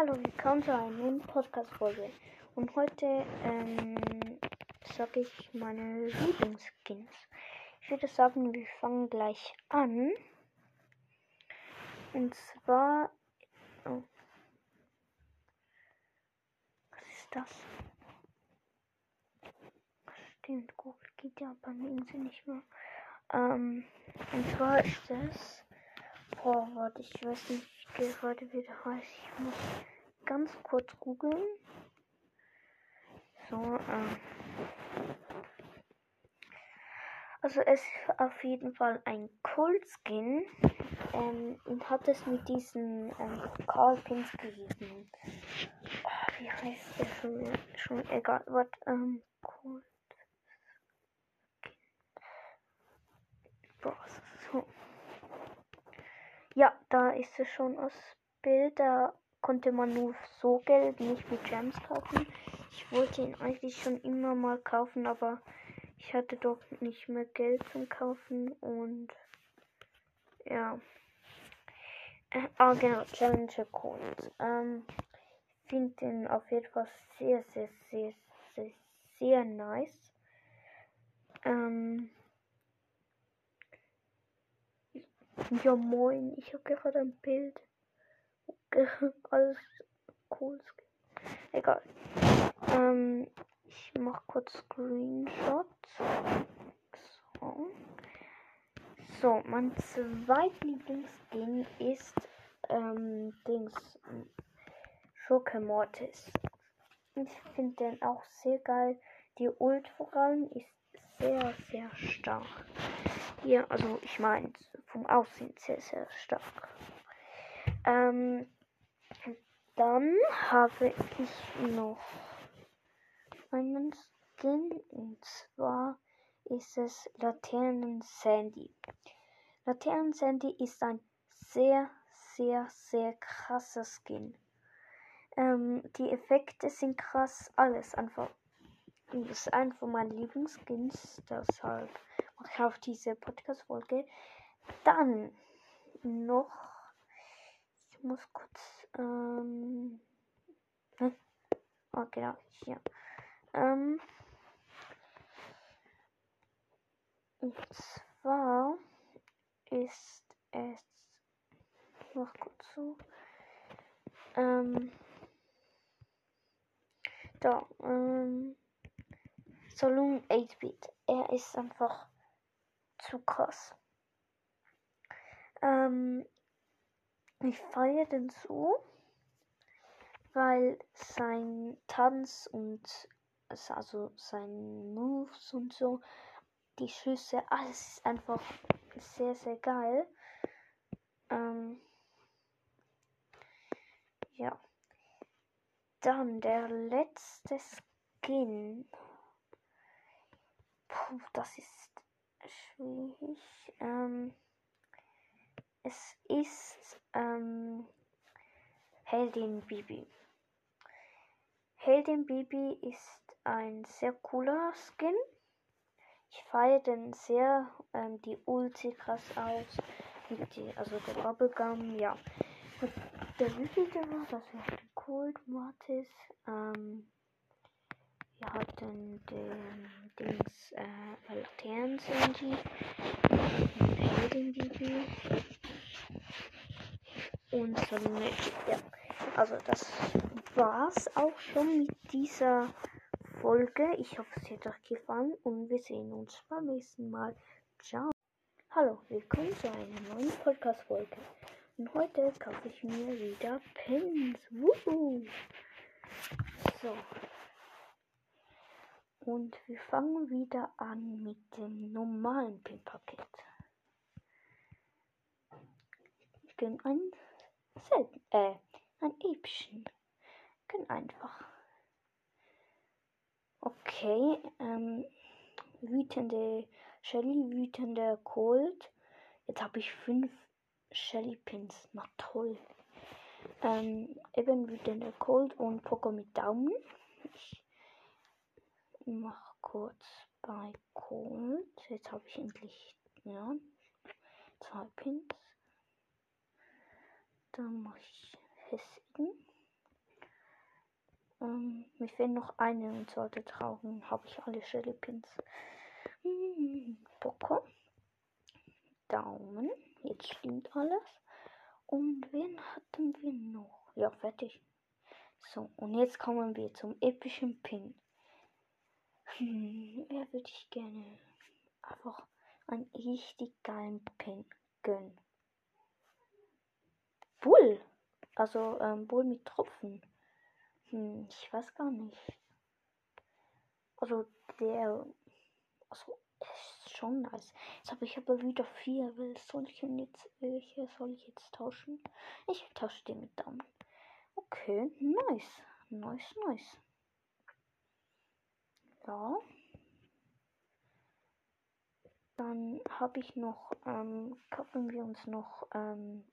Hallo, willkommen zu einer neuen Podcast-Folge. Und heute ähm, sage ich meine Lieblingsskins. Ich würde sagen, wir fangen gleich an. Und zwar. Oh. Was ist das? Stimmt, Google geht ja bei mir nicht mehr. Ähm, und zwar ist das. Boah, warte, ich weiß nicht gerade wie der heißt. Ich muss ganz kurz googeln. So, ähm. Also es ist auf jeden Fall ein Cold Skin ähm, und hat es mit diesen ähm, Pokalpins gegeben. Oh, wie heißt der schon? Schon egal. Was? Ähm, Cold Skin. So. Ja, da ist es schon aus Bild. Da konnte man nur so Geld, nicht mit Gems kaufen. Ich wollte ihn eigentlich schon immer mal kaufen, aber ich hatte doch nicht mehr Geld zum Kaufen und ja. Äh, ah, genau, Challenger Coins. Ähm, finde den auf jeden Fall sehr, sehr, sehr, sehr, sehr nice. Ähm, Ja moin, ich habe gerade ein Bild. Alles cool. Egal. Ähm, ich mache kurz Screenshots. So. So, mein zweitlieblingsskin ist ähm, Dings Schurke Mortis. Ich finde den auch sehr geil. Die Ult vor allem ist sehr, sehr stark. Hier, also ich meine, vom Aussehen sehr, sehr stark. Ähm, dann habe ich noch einen Skin und zwar ist es Laternen Sandy. Laternen Sandy ist ein sehr, sehr, sehr krasser Skin. Ähm, die Effekte sind krass, alles einfach. Das ist ein von meinen Lieblingsskins, deshalb mache ich auf diese Podcast-Folge. Dann noch. Ich muss kurz. Ähm. Oh, genau, hier. Ähm. Und zwar ist es. Noch kurz so. Ähm. Da, ähm. Saloon 8-Bit. Er ist einfach zu krass. Ähm, ich feiere den so, weil sein Tanz und also sein Moves und so, die Schüsse, alles ist einfach sehr, sehr geil. Ähm, ja. Dann der letzte Skin. Puh, das ist schwierig. Ähm, es ist ähm, Heldin Bibi. Heldin Bibi ist ein sehr cooler Skin. Ich feiere den sehr. Ähm, die Ult sieht krass aus. Die, also der Bubblegum, ja. Und der wievielte war das? Wir hatten Cold Mortis. Ähm, wir hatten den Dings äh, Laternen Sandy. Heldin Bibi und so eine, ja. Also das war's auch schon mit dieser Folge. Ich hoffe, es hat euch gefallen und wir sehen uns beim nächsten Mal. Ciao. Hallo, willkommen zu einer neuen Podcast-Folge. Und heute kaufe ich mir wieder Pins. Wuhu. So. Und wir fangen wieder an mit dem normalen Pin-Paket. Ich gönne ein selten, äh, ein epischen. Gönn einfach. Okay, ähm, wütende Shelly, wütende Cold. Jetzt habe ich fünf Shelly Pins. Na toll. Ähm, eben wütende Cold und Poco mit Daumen. Ich mach kurz bei Cold. Jetzt habe ich endlich, ja, zwei Pins. Dann mache ich festigen. Ähm, mir fehlen noch eine und sollte tragen. Habe ich alle Shelly Pins. Hm. Daumen. Jetzt stimmt alles. Und wen hatten wir noch? Ja, fertig. So, und jetzt kommen wir zum epischen Pin. Hm, wer würde ich gerne einfach einen richtig geilen Pin gönnen? Bull. Also ähm, Bull mit Tropfen. Hm, ich weiß gar nicht. Also der. Also ist schon nice. Jetzt habe ich aber wieder vier. Will soll ich jetzt welche soll ich jetzt tauschen? Ich tausche den mit Daumen. Okay, nice. Nice, nice. Ja. Dann habe ich noch, ähm, kaufen wir uns noch ähm,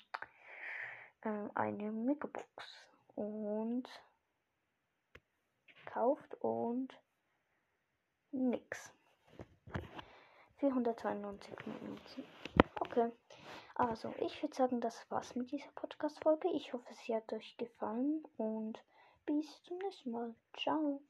äh, eine Megabox. Und gekauft und nix. 492 Minuten. Okay. Also, ich würde sagen, das war's mit dieser Podcast-Folge. Ich hoffe, sie hat euch gefallen und bis zum nächsten Mal. Ciao.